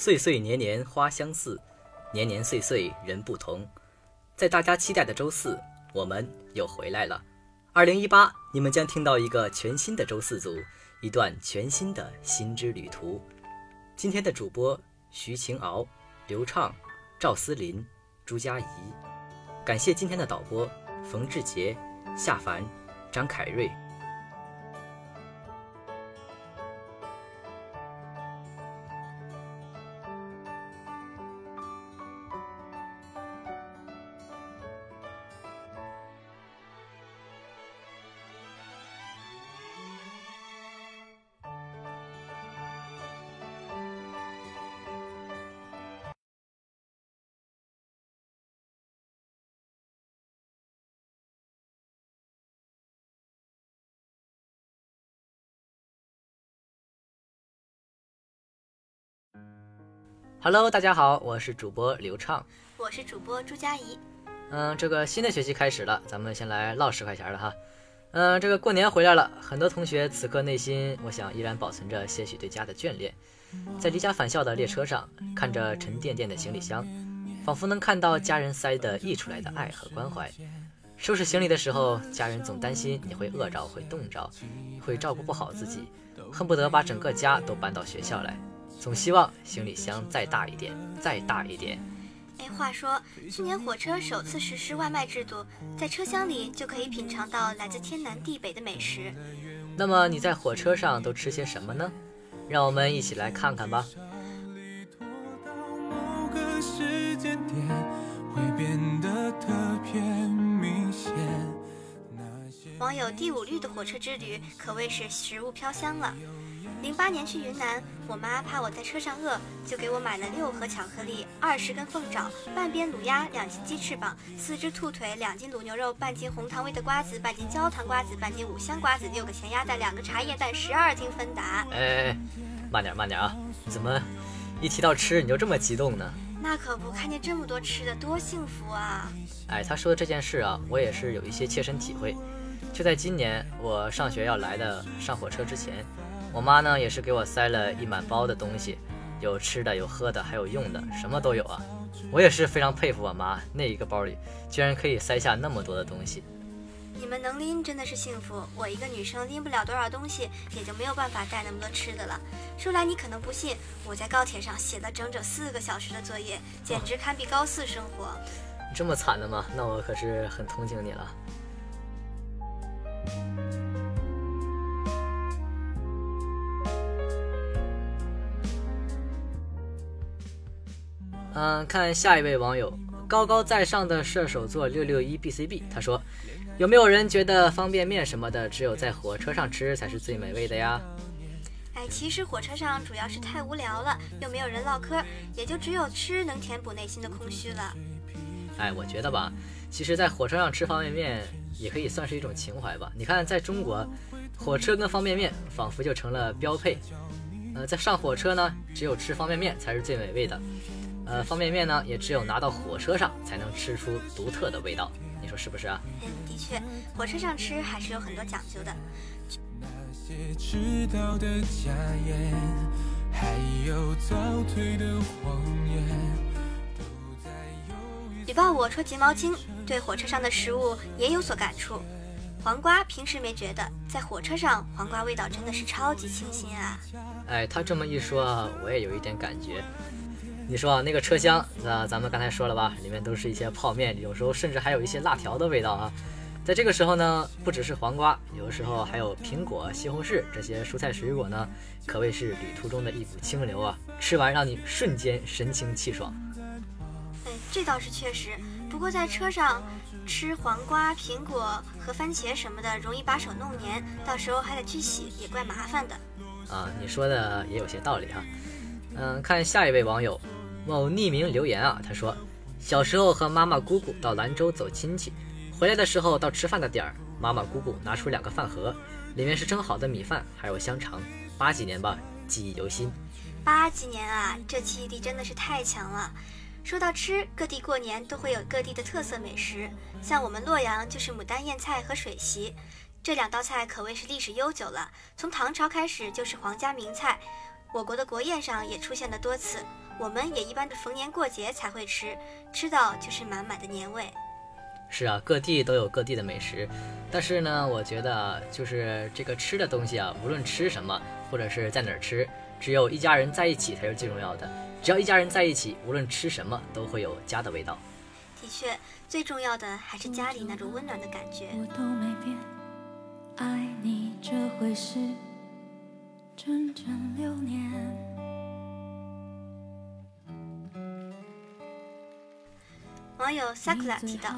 岁岁年年花相似，年年岁岁人不同。在大家期待的周四，我们又回来了。二零一八，你们将听到一个全新的周四组，一段全新的心之旅途。今天的主播徐晴敖、刘畅、赵思林、朱佳怡。感谢今天的导播冯志杰、夏凡、张凯瑞。Hello，大家好，我是主播刘畅，我是主播朱佳怡。嗯，这个新的学期开始了，咱们先来唠十块钱的哈。嗯，这个过年回来了，很多同学此刻内心，我想依然保存着些许对家的眷恋。在离家返校的列车上，看着沉甸甸的行李箱，仿佛能看到家人塞的溢出来的爱和关怀。收拾行李的时候，家人总担心你会饿着、会冻着、会照顾不好自己，恨不得把整个家都搬到学校来。总希望行李箱再大一点，再大一点。哎，话说去年火车首次实施外卖制度，在车厢里就可以品尝到来自天南地北的美食。那么你在火车上都吃些什么呢？让我们一起来看看吧。网友第五律的火车之旅可谓是食物飘香了。零八年去云南，我妈怕我在车上饿，就给我买了六盒巧克力、二十根凤爪、半边卤鸭、两斤鸡翅膀、四只兔腿、两斤卤牛肉、半斤红糖味的瓜子、半斤焦糖瓜子、半斤五香瓜子、六个咸鸭蛋、两个茶叶蛋、十二斤芬达。哎，慢点慢点啊！怎么一提到吃你就这么激动呢？那可不，看见这么多吃的，多幸福啊！哎，他说的这件事啊，我也是有一些切身体会。就在今年我上学要来的上火车之前。我妈呢，也是给我塞了一满包的东西，有吃的，有喝的，还有用的，什么都有啊！我也是非常佩服我妈，那一个包里居然可以塞下那么多的东西。你们能拎真的是幸福，我一个女生拎不了多少东西，也就没有办法带那么多吃的了。说来你可能不信，我在高铁上写了整整四个小时的作业，简直堪比高四生活。这么惨的吗？那我可是很同情你了。嗯，看下一位网友高高在上的射手座六六一 bcb，他说：“有没有人觉得方便面什么的，只有在火车上吃才是最美味的呀？”哎，其实火车上主要是太无聊了，又没有人唠嗑，也就只有吃能填补内心的空虚了。哎，我觉得吧，其实，在火车上吃方便面也可以算是一种情怀吧。你看，在中国，火车跟方便面仿佛就成了标配。呃，在上火车呢，只有吃方便面才是最美味的。呃，方便面呢，也只有拿到火车上才能吃出独特的味道，你说是不是啊？嗯，的确，火车上吃还是有很多讲究的。举报我戳睫毛巾，对火车上的食物也有所感触。黄瓜平时没觉得，在火车上黄瓜味道真的是超级清新啊！哎，他这么一说，我也有一点感觉。你说啊，那个车厢，那咱们刚才说了吧，里面都是一些泡面，有时候甚至还有一些辣条的味道啊。在这个时候呢，不只是黄瓜，有的时候还有苹果、西红柿这些蔬菜水果呢，可谓是旅途中的一股清流啊。吃完让你瞬间神清气爽。哎，这倒是确实。不过在车上吃黄瓜、苹果和番茄什么的，容易把手弄黏，到时候还得去洗，也怪麻烦的。啊，你说的也有些道理哈。嗯，看下一位网友。某匿名留言啊，他说，小时候和妈妈姑姑到兰州走亲戚，回来的时候到吃饭的点儿，妈妈姑姑拿出两个饭盒，里面是蒸好的米饭，还有香肠。八几年吧，记忆犹新。八几年啊，这记忆力真的是太强了。说到吃，各地过年都会有各地的特色美食，像我们洛阳就是牡丹燕菜和水席，这两道菜可谓是历史悠久了，从唐朝开始就是皇家名菜。我国的国宴上也出现了多次，我们也一般的逢年过节才会吃，吃到就是满满的年味。是啊，各地都有各地的美食，但是呢，我觉得就是这个吃的东西啊，无论吃什么或者是在哪儿吃，只有一家人在一起才是最重要的。只要一家人在一起，无论吃什么都会有家的味道。的确，最重要的还是家里那种温暖的感觉。我都没变，爱你这回事，整整六年。网友 Sakura 提到。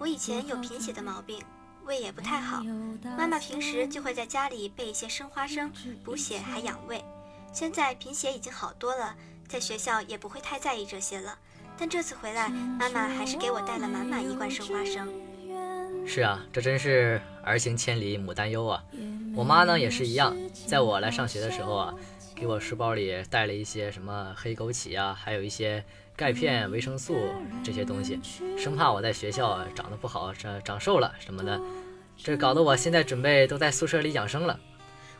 我以前有贫血的毛病，胃也不太好。妈妈平时就会在家里备一些生花生，补血还养胃。现在贫血已经好多了，在学校也不会太在意这些了。但这次回来，妈妈还是给我带了满满一罐生花生。是啊，这真是儿行千里母担忧啊！我妈呢也是一样，在我来上学的时候啊，给我书包里带了一些什么黑枸杞啊，还有一些。钙片、维生素这些东西，生怕我在学校长得不好，长长瘦了什么的，这搞得我现在准备都在宿舍里养生了。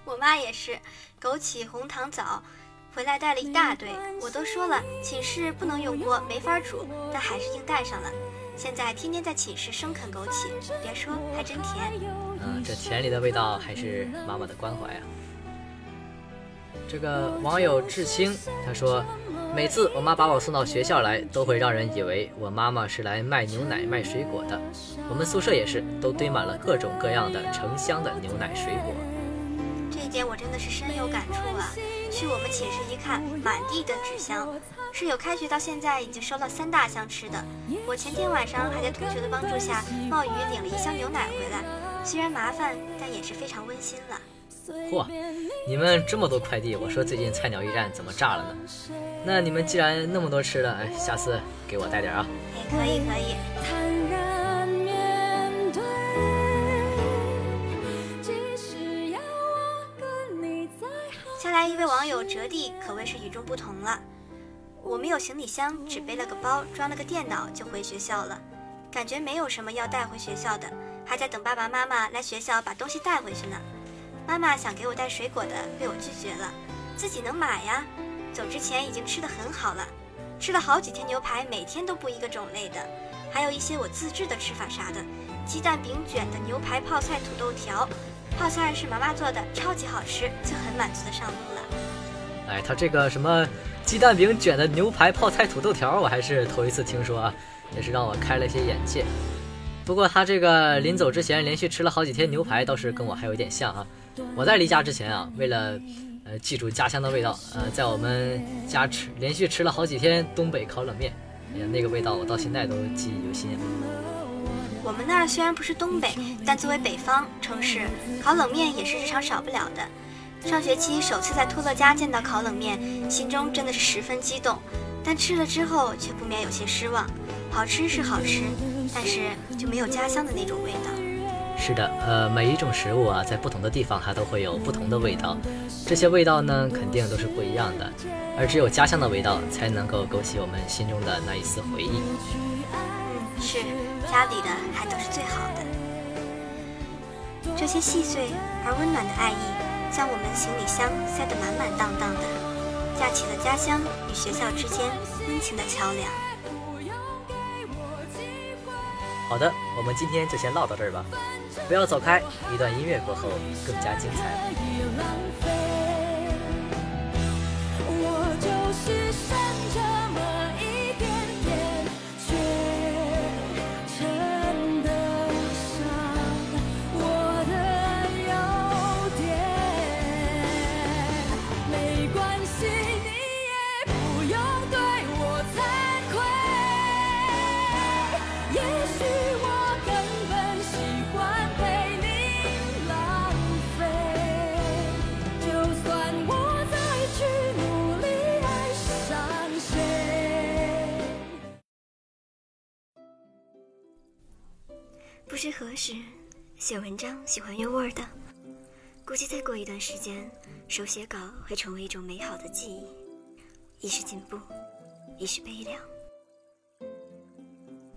我妈也是，枸杞、红糖枣，回来带了一大堆。我都说了，寝室不能用锅，没法煮，但还是硬带上了。现在天天在寝室生啃枸杞，别说，还真甜。这田里的味道还是妈妈的关怀啊。这个网友志清他说。每次我妈把我送到学校来，都会让人以为我妈妈是来卖牛奶、卖水果的。我们宿舍也是，都堆满了各种各样的成箱的牛奶、水果。这一点我真的是深有感触啊！去我们寝室一看，满地的纸箱。室友开学到现在已经收了三大箱吃的。我前天晚上还在同学的帮助下冒雨领了一箱牛奶回来，虽然麻烦，但也是非常温馨了。嚯，你们这么多快递，我说最近菜鸟驿站怎么炸了呢？那你们既然那么多吃的，哎，下次给我带点啊。可以可以。下来一位网友折地可谓是与众不同了。我没有行李箱，只背了个包，装了个电脑就回学校了。感觉没有什么要带回学校的，还在等爸爸妈妈来学校把东西带回去呢。妈妈想给我带水果的，被我拒绝了。自己能买呀。走之前已经吃的很好了，吃了好几天牛排，每天都不一个种类的，还有一些我自制的吃法啥的，鸡蛋饼卷的牛排泡菜土豆条，泡菜是妈妈做的，超级好吃，就很满足的上路了。哎，他这个什么鸡蛋饼卷的牛排泡菜土豆条，我还是头一次听说啊，也是让我开了些眼界。不过他这个临走之前连续吃了好几天牛排，倒是跟我还有一点像啊。我在离家之前啊，为了呃记住家乡的味道，呃，在我们家吃连续吃了好几天东北烤冷面，哎呀，那个味道我到现在都记忆犹新。我们那儿虽然不是东北，但作为北方城市，烤冷面也是日常少不了的。上学期首次在托乐家见到烤冷面，心中真的是十分激动，但吃了之后却不免有些失望。好吃是好吃，但是就没有家乡的那种味道。是的，呃，每一种食物啊，在不同的地方它都会有不同的味道，这些味道呢，肯定都是不一样的，而只有家乡的味道才能够勾起我们心中的那一丝回忆。嗯，是，家里的还都是最好的。这些细碎而温暖的爱意，将我们行李箱塞得满满当当的，架起了家乡与学校之间温情的桥梁。好的，我们今天就先唠到这儿吧，不要走开，一段音乐过后更加精彩。我就是不知何时，写文章喜欢用 Word，估计再过一段时间，手写稿会成为一种美好的记忆，一是进步，一是悲凉。《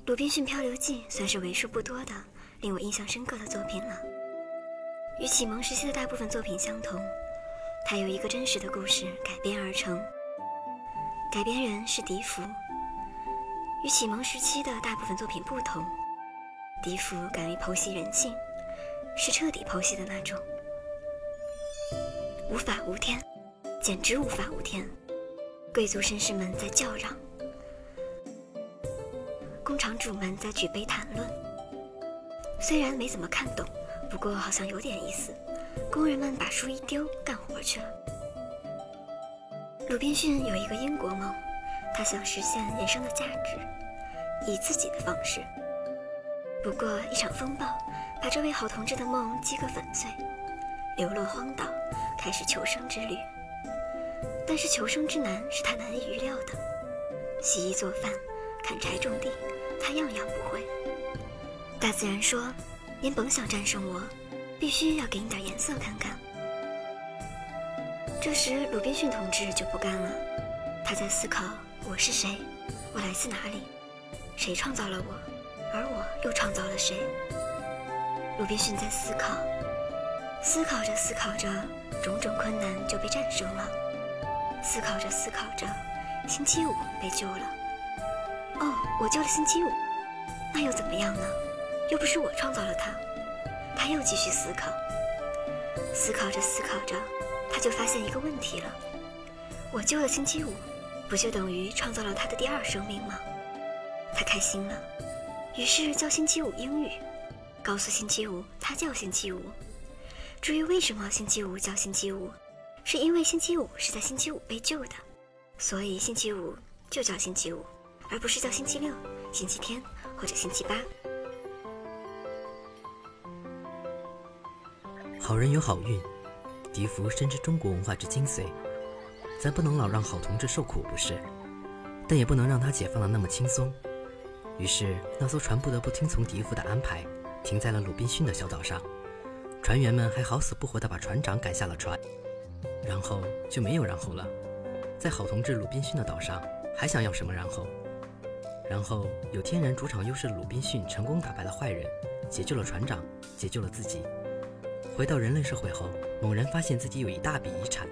鲁滨逊漂流记》算是为数不多的令我印象深刻的作品了。与启蒙时期的大部分作品相同，它由一个真实的故事改编而成。改编人是笛福。与启蒙时期的大部分作品不同，笛福敢于剖析人性，是彻底剖析的那种。无法无天，简直无法无天。贵族绅士们在叫嚷，工厂主们在举杯谈论。虽然没怎么看懂，不过好像有点意思。工人们把书一丢，干活去了。鲁滨逊有一个英国梦，他想实现人生的价值，以自己的方式。不过一场风暴把这位好同志的梦击个粉碎，流落荒岛，开始求生之旅。但是求生之难是他难以预料的，洗衣做饭、砍柴种地，他样样不会。大自然说：“您甭想战胜我，必须要给你点颜色看看。”这时，鲁滨逊同志就不干了，他在思考：我是谁？我来自哪里？谁创造了我？而我又创造了谁？鲁滨逊在思考，思考着思考着，种种困难就被战胜了。思考着思考着，星期五被救了。哦，我救了星期五，那又怎么样呢？又不是我创造了他。他又继续思考，思考着思考着。他就发现一个问题了：我救了星期五，不就等于创造了他的第二生命吗？他开心了，于是叫星期五英语，告诉星期五他叫星期五。至于为什么星期五叫星期五，是因为星期五是在星期五被救的，所以星期五就叫星期五，而不是叫星期六、星期天或者星期八。好人有好运。笛福深知中国文化之精髓，咱不能老让好同志受苦不是，但也不能让他解放的那么轻松。于是那艘船不得不听从笛福的安排，停在了鲁滨逊的小岛上。船员们还好死不活地把船长赶下了船，然后就没有然后了。在好同志鲁滨逊的岛上，还想要什么然后？然后有天然主场优势的鲁滨逊成功打败了坏人，解救了船长，解救了自己。回到人类社会后。猛然发现自己有一大笔遗产，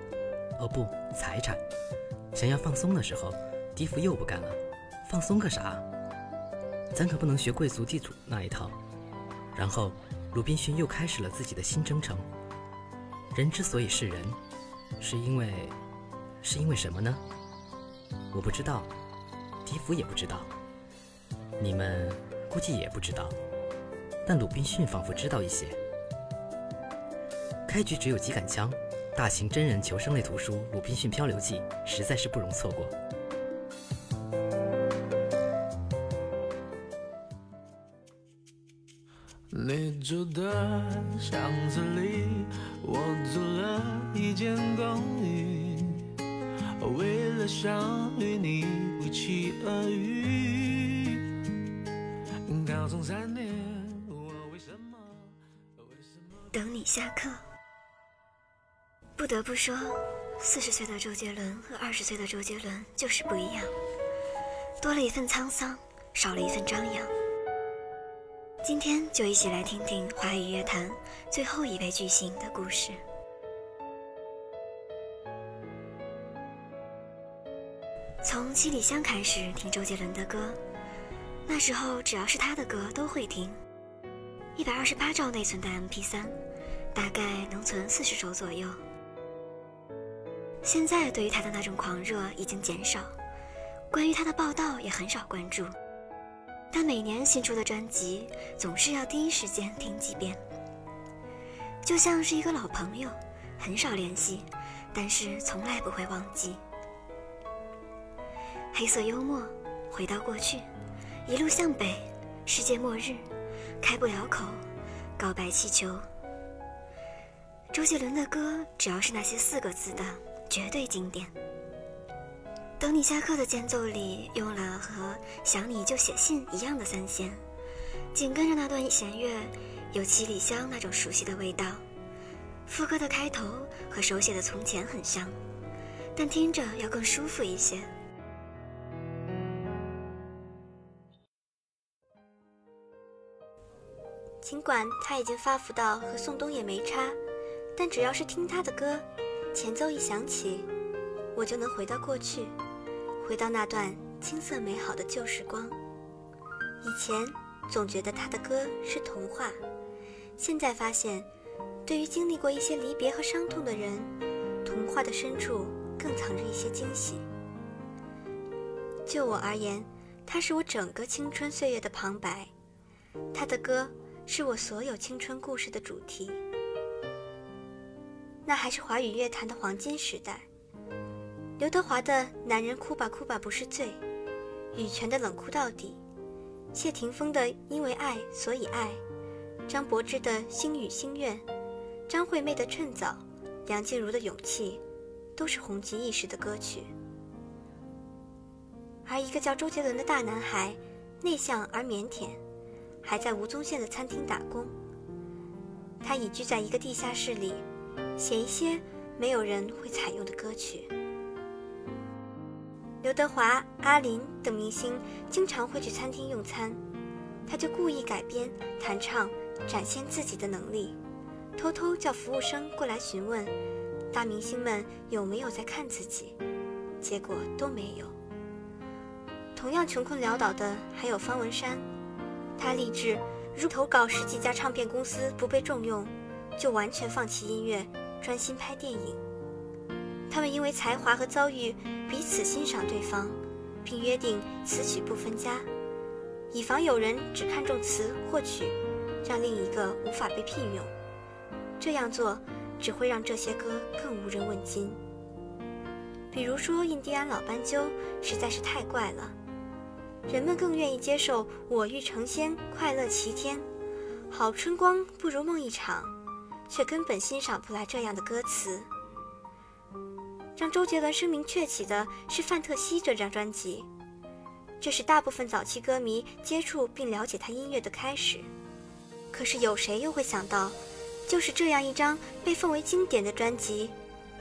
哦不，财产。想要放松的时候，笛福又不干了。放松个啥？咱可不能学贵族地主那一套。然后，鲁滨逊又开始了自己的新征程。人之所以是人，是因为，是因为什么呢？我不知道，笛福也不知道，你们估计也不知道。但鲁滨逊仿佛知道一些。开局只有几杆枪，大型真人求生类图书《鲁滨逊漂流记》实在是不容错过。住的巷子里，我租了一间公寓，为了想与你不期而遇。高中三年，我为什么？为什么等你下课。不得不说，四十岁的周杰伦和二十岁的周杰伦就是不一样，多了一份沧桑，少了一份张扬。今天就一起来听听华语乐坛最后一位巨星的故事。从七里香开始听周杰伦的歌，那时候只要是他的歌都会听。一百二十八兆内存的 MP3，大概能存四十首左右。现在对于他的那种狂热已经减少，关于他的报道也很少关注。但每年新出的专辑总是要第一时间听几遍，就像是一个老朋友，很少联系，但是从来不会忘记。黑色幽默，回到过去，一路向北，世界末日，开不了口，告白气球。周杰伦的歌，只要是那些四个字的。绝对经典。等你下课的间奏里用了和想你就写信一样的三弦，紧跟着那段弦乐有七里香那种熟悉的味道。副歌的开头和手写的从前很像，但听着要更舒服一些。尽管他已经发福到和宋冬野没差，但只要是听他的歌。前奏一响起，我就能回到过去，回到那段青涩美好的旧时光。以前总觉得他的歌是童话，现在发现，对于经历过一些离别和伤痛的人，童话的深处更藏着一些惊喜。就我而言，他是我整个青春岁月的旁白，他的歌是我所有青春故事的主题。那还是华语乐坛的黄金时代。刘德华的《男人哭吧哭吧不是罪》，羽泉的《冷酷到底》，谢霆锋的《因为爱所以爱》，张柏芝的《星语心愿》，张惠妹的《趁早》，梁静茹的《勇气》，都是红极一时的歌曲。而一个叫周杰伦的大男孩，内向而腼腆，还在吴宗宪的餐厅打工。他隐居在一个地下室里。写一些没有人会采用的歌曲。刘德华、阿林等明星经常会去餐厅用餐，他就故意改编、弹唱，展现自己的能力，偷偷叫服务生过来询问大明星们有没有在看自己，结果都没有。同样穷困潦倒的还有方文山，他立志如投稿十几家唱片公司不被重用，就完全放弃音乐。专心拍电影，他们因为才华和遭遇彼此欣赏对方，并约定词曲不分家，以防有人只看重词或曲，让另一个无法被聘用。这样做只会让这些歌更无人问津。比如说，印第安老斑鸠实在是太怪了，人们更愿意接受“我欲成仙，快乐齐天，好春光不如梦一场”。却根本欣赏不来这样的歌词。让周杰伦声名鹊起的是《范特西》这张专辑，这是大部分早期歌迷接触并了解他音乐的开始。可是有谁又会想到，就是这样一张被奉为经典的专辑，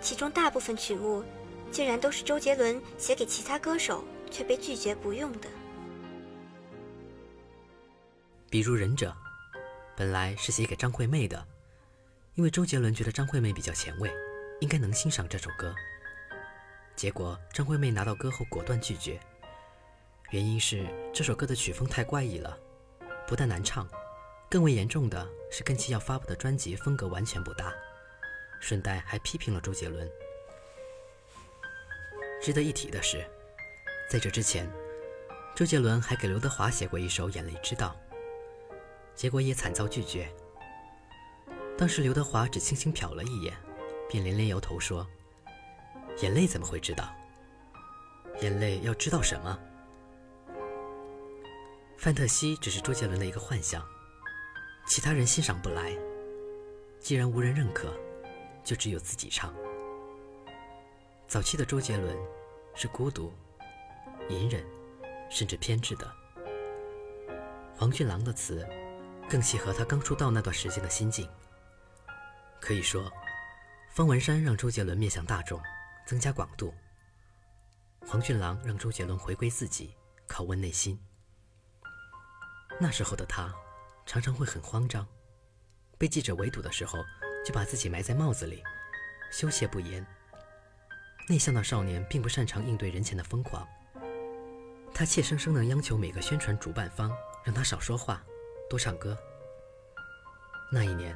其中大部分曲目竟然都是周杰伦写给其他歌手却被拒绝不用的。比如《忍者》，本来是写给张惠妹的。因为周杰伦觉得张惠妹比较前卫，应该能欣赏这首歌。结果张惠妹拿到歌后果断拒绝，原因是这首歌的曲风太怪异了，不但难唱，更为严重的是跟其要发布的专辑风格完全不搭。顺带还批评了周杰伦。值得一提的是，在这之前，周杰伦还给刘德华写过一首《眼泪知道》，结果也惨遭拒绝。当时刘德华只轻轻瞟了一眼，便连连摇头说：“眼泪怎么会知道？眼泪要知道什么？范特西只是周杰伦的一个幻想，其他人欣赏不来。既然无人认可，就只有自己唱。早期的周杰伦是孤独、隐忍，甚至偏执的。黄俊郎的词更契合他刚出道那段时间的心境。”可以说，方文山让周杰伦面向大众，增加广度；黄俊郎让周杰伦回归自己，拷问内心。那时候的他，常常会很慌张，被记者围堵的时候，就把自己埋在帽子里，羞怯不言。内向的少年并不擅长应对人前的疯狂，他怯生生地央求每个宣传主办方让他少说话，多唱歌。那一年。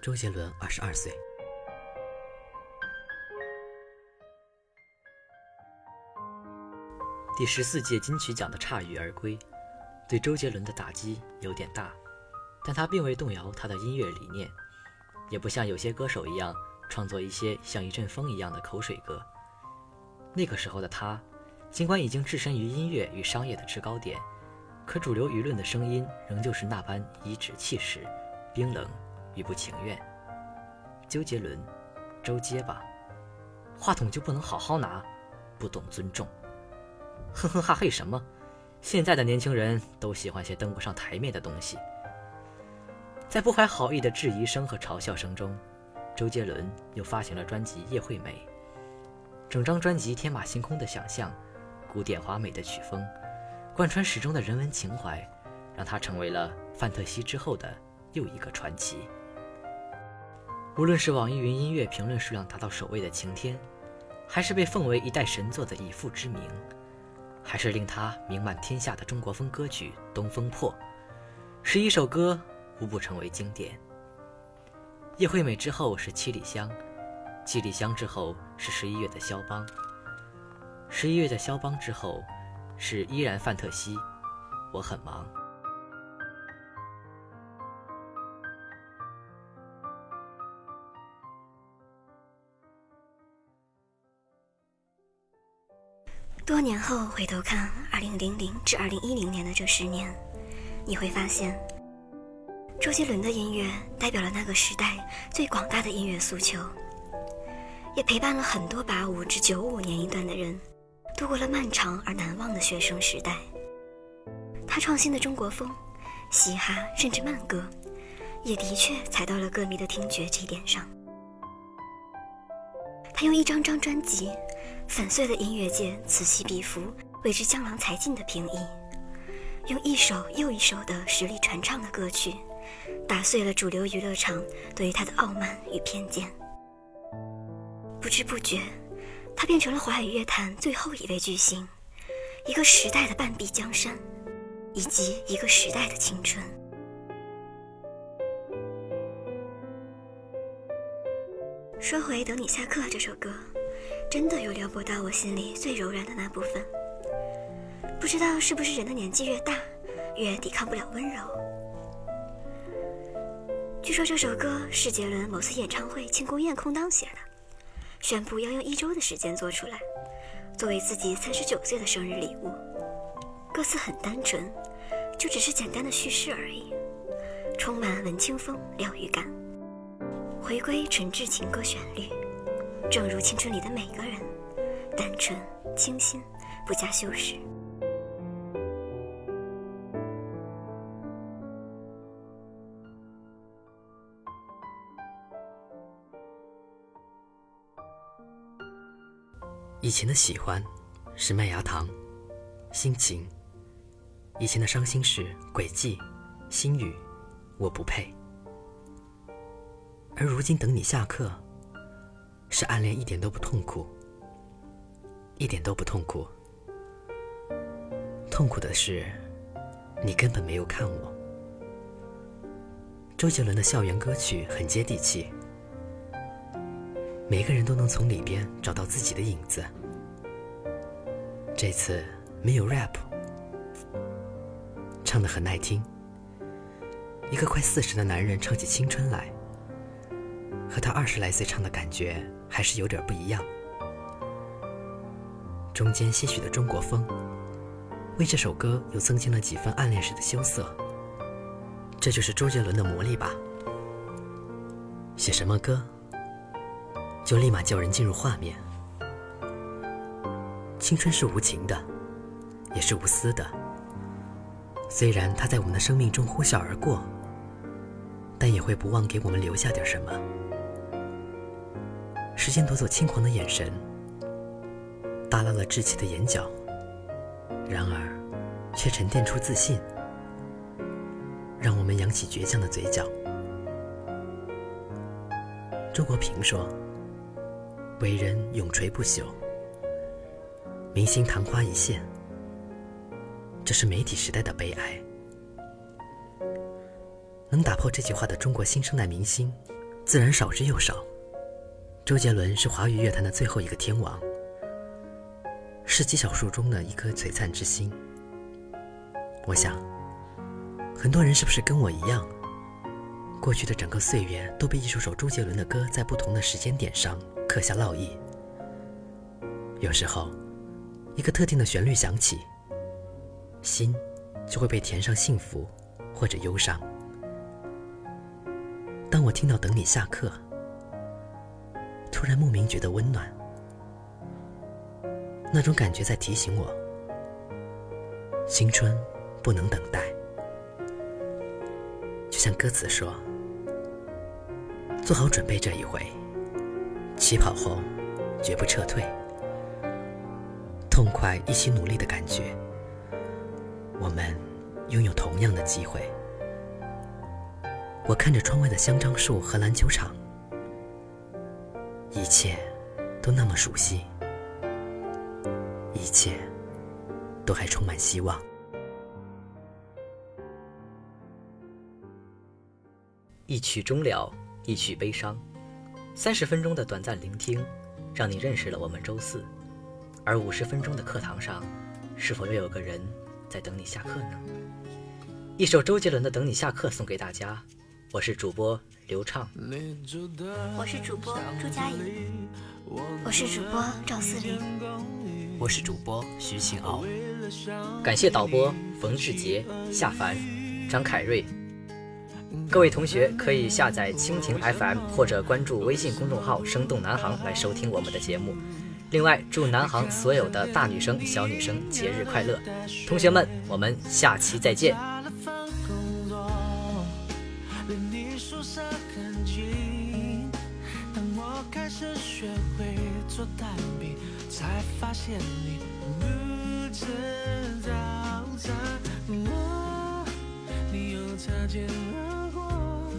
周杰伦二十二岁。第十四届金曲奖的铩羽而归，对周杰伦的打击有点大，但他并未动摇他的音乐理念，也不像有些歌手一样创作一些像一阵风一样的口水歌。那个时候的他，尽管已经置身于音乐与商业的制高点，可主流舆论的声音仍旧是那般颐指气使、冰冷。与不情愿，周杰伦，周结巴，话筒就不能好好拿，不懂尊重，哼哼哈嘿什么？现在的年轻人都喜欢些登不上台面的东西。在不怀好意的质疑声和嘲笑声中，周杰伦又发行了专辑《叶惠美》，整张专辑天马行空的想象，古典华美的曲风，贯穿始终的人文情怀，让他成为了范特西之后的又一个传奇。无论是网易云音乐评论数量达到首位的《晴天》，还是被奉为一代神作的《以父之名》，还是令他名满天下的中国风歌曲《东风破》，十一首歌无不成为经典。叶惠美之后是七里香，七里香之后是十一月的肖邦，十一月的肖邦之后是依然范特西。我很忙。多年后回头看2000至2010年的这十年，你会发现，周杰伦的音乐代表了那个时代最广大的音乐诉求，也陪伴了很多85至95年一段的人，度过了漫长而难忘的学生时代。他创新的中国风、嘻哈甚至慢歌，也的确踩到了歌迷的听觉这一点上。他用一张张专辑。粉碎了音乐界此起彼伏、为之江郎才尽的评议，用一首又一首的实力传唱的歌曲，打碎了主流娱乐场对于他的傲慢与偏见。不知不觉，他变成了华语乐坛最后一位巨星，一个时代的半壁江山，以及一个时代的青春。说回《等你下课》这首歌。真的有撩拨到我心里最柔软的那部分。不知道是不是人的年纪越大，越抵抗不了温柔。据说这首歌是杰伦某次演唱会庆功宴空档写的，宣布要用一周的时间做出来，作为自己三十九岁的生日礼物。歌词很单纯，就只是简单的叙事而已，充满文青风疗愈感，回归纯质情歌旋律。正如青春里的每个人，单纯、清新，不加修饰。以前的喜欢是麦芽糖，心情；以前的伤心是轨迹，心语，我不配。而如今等你下课。是暗恋一点都不痛苦，一点都不痛苦。痛苦的是，你根本没有看我。周杰伦的校园歌曲很接地气，每个人都能从里边找到自己的影子。这次没有 rap，唱得很耐听。一个快四十的男人唱起青春来，和他二十来岁唱的感觉。还是有点不一样，中间些许的中国风，为这首歌又增添了几分暗恋时的羞涩。这就是周杰伦的魔力吧。写什么歌，就立马叫人进入画面。青春是无情的，也是无私的。虽然它在我们的生命中呼啸而过，但也会不忘给我们留下点什么。时间夺走轻狂的眼神，耷拉了稚气的眼角，然而，却沉淀出自信，让我们扬起倔强的嘴角。周国平说：“伟人永垂不朽，明星昙花一现。”这是媒体时代的悲哀。能打破这句话的中国新生代明星，自然少之又少。周杰伦是华语乐坛的最后一个天王，是极少数中的一颗璀璨之星。我想，很多人是不是跟我一样，过去的整个岁月都被一首首周杰伦的歌在不同的时间点上刻下烙印？有时候，一个特定的旋律响起，心就会被填上幸福或者忧伤。当我听到《等你下课》。突然莫名觉得温暖，那种感觉在提醒我，青春不能等待。就像歌词说：“做好准备这一回，起跑后绝不撤退，痛快一起努力的感觉，我们拥有同样的机会。”我看着窗外的香樟树和篮球场。一切都那么熟悉，一切都还充满希望。一曲终了，一曲悲伤，三十分钟的短暂聆听，让你认识了我们周四。而五十分钟的课堂上，是否又有个人在等你下课呢？一首周杰伦的《等你下课》送给大家，我是主播刘畅，我是主播朱佳怡，我是主播赵思林，我是主播徐晴敖。感谢导播冯志杰、夏凡、张凯瑞。各位同学可以下载蜻蜓 FM 或者关注微信公众号“生动南航”来收听我们的节目。另外，祝南航所有的大女生、小女生节日快乐！同学们，我们下期再见。始学会做蛋饼，才发现你不知道餐我，你又擦肩而过。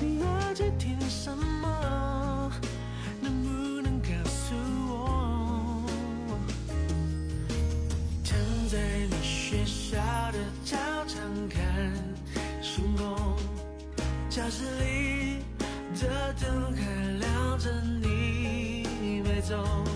你那几天什么？能不能告诉我？躺在你学校的操场看星空，教室里的灯还。你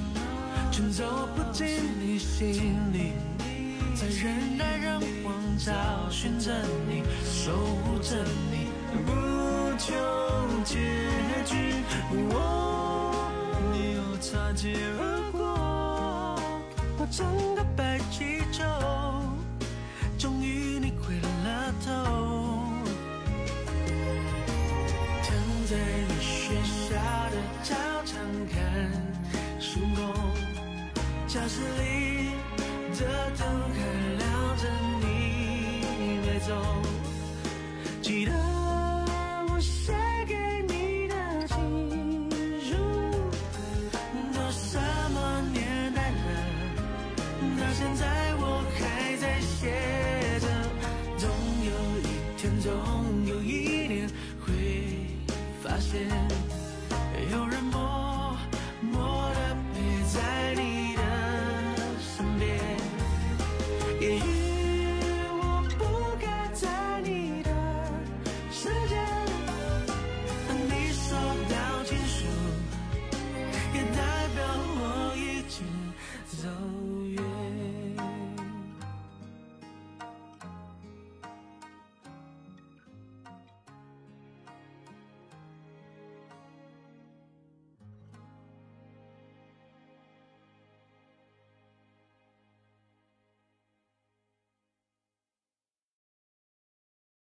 却走不进你心里，在人来人往找寻着你，守护着你，不求结局。你又擦肩而过，我整个白气球，教